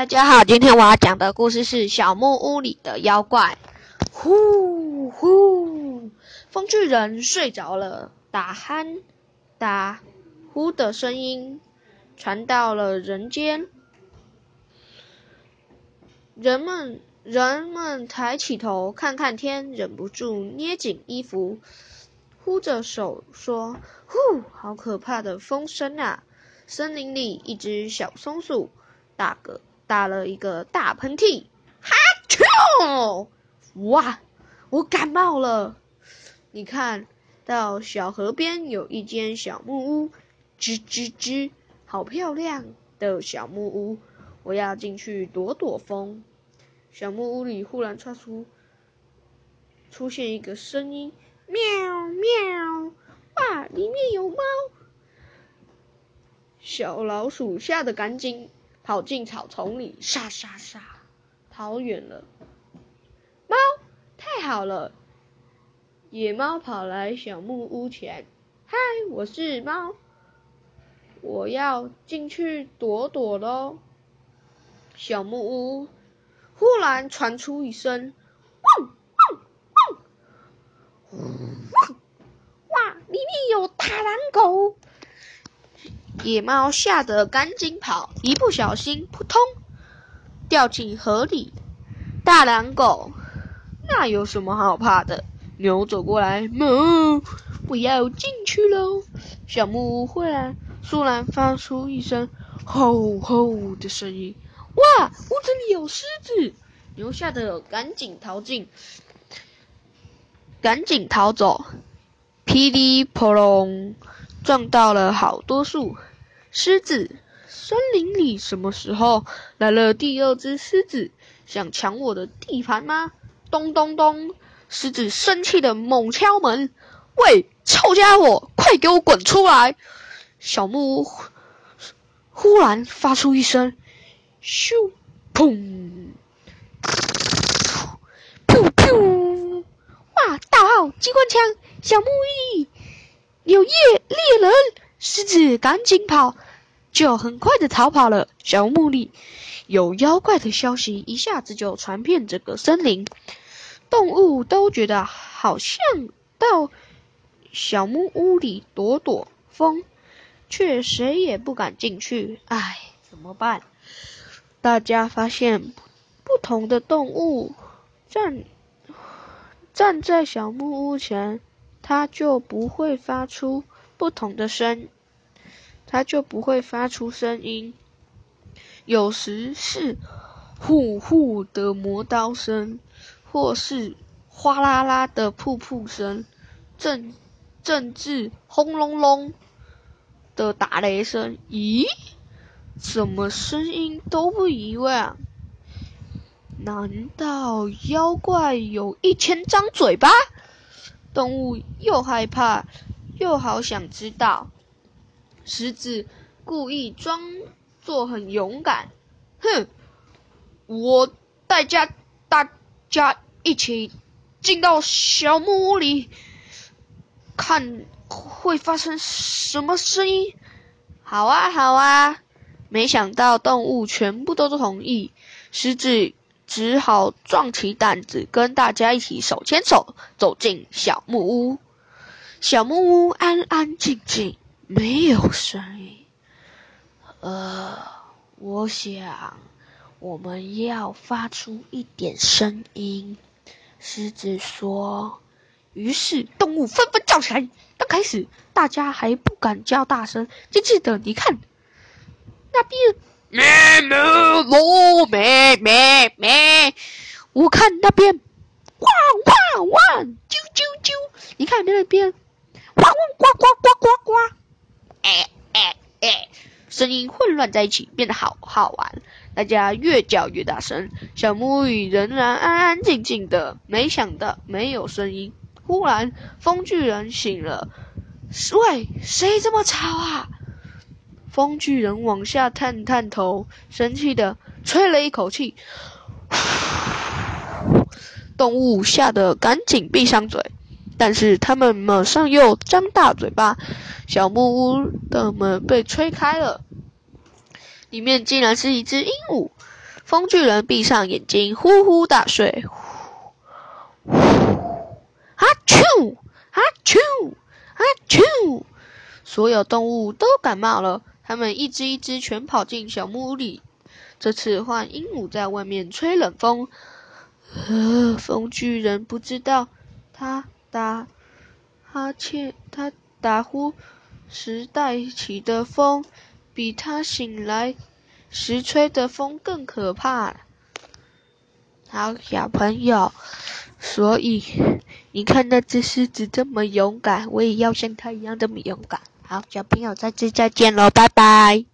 大家好，今天我要讲的故事是小木屋里的妖怪。呼呼，风巨人睡着了，打鼾、打呼的声音传到了人间。人们人们抬起头看看天，忍不住捏紧衣服，呼着手说：“呼，好可怕的风声啊！”森林里，一只小松鼠打个打了一个大喷嚏，哈啾！哇，我感冒了。你看到小河边有一间小木屋，吱吱吱，好漂亮的小木屋，我要进去躲躲风。小木屋里忽然传出出现一个声音，喵喵！哇，里面有猫。小老鼠吓得赶紧跑进草丛里，沙沙沙，跑远了。猫，太好了！野猫跑来小木屋前，嗨，我是猫，我要进去躲躲喽。小木屋忽然传出一声汪汪汪！哇，里面有大狼狗！野猫吓得赶紧跑，一不小心扑通掉进河里。大狼狗，那有什么好怕的？牛走过来，哞，我要进去喽。小木屋忽然突然发出一声吼吼的声音，哇，屋子里有狮子！牛吓得赶紧逃进，赶紧逃走，噼里啪隆，撞到了好多树。狮子，森林里什么时候来了第二只狮子？想抢我的地盘吗？咚咚咚！狮子生气的猛敲门：“喂，臭家伙，快给我滚出来！”小木屋忽然发出一声“咻砰”，噗噗！哇，大号机关枪！小木屋里有猎猎人。狮子赶紧跑，就很快的逃跑了。小木里有妖怪的消息一下子就传遍整个森林，动物都觉得好像到小木屋里躲躲风，却谁也不敢进去。唉，怎么办？大家发现不同的动物站站在小木屋前，它就不会发出。不同的声，它就不会发出声音。有时是呼呼的磨刀声，或是哗啦啦的瀑布声，甚甚至轰隆隆的打雷声。咦，什么声音都不一样？难道妖怪有一千张嘴巴？动物又害怕。又好想知道，石子故意装作很勇敢，哼！我带家大家一起进到小木屋里，看会发生什么声音。好啊，好啊！没想到动物全部都同意，石子只好壮起胆子，跟大家一起手牵手走进小木屋。小木屋安安静静，没有声音。呃，我想我们要发出一点声音。狮子说。于是动物纷纷叫起来。刚开始大家还不敢叫大声，静静的。你看那边，咩咩咩咩咩咩，我看那边，汪汪汪，啾啾啾，你看那边。呱呱呱呱呱呱！哎哎哎！声音混乱在一起，变得好好玩。大家越叫越大声，小木屋仍然安安静静的。没想到没有声音。忽然，风巨人醒了。喂，谁这么吵啊？风巨人往下探探头，生气的吹了一口气。动物吓得赶紧闭上嘴。但是他们马上又张大嘴巴，小木屋的门被吹开了，里面竟然是一只鹦鹉。风巨人闭上眼睛，呼呼大睡。呼，啊啾，啊啾，啊啾！所有动物都感冒了，他们一只一只全跑进小木屋里。这次换鹦鹉在外面吹冷风。呃，风巨人不知道，他打哈欠，他打呼时带起的风，比他醒来时吹的风更可怕。好，小朋友，所以你看那只狮子这么勇敢，我也要像它一样这么勇敢。好，小朋友，再次再见喽，拜拜。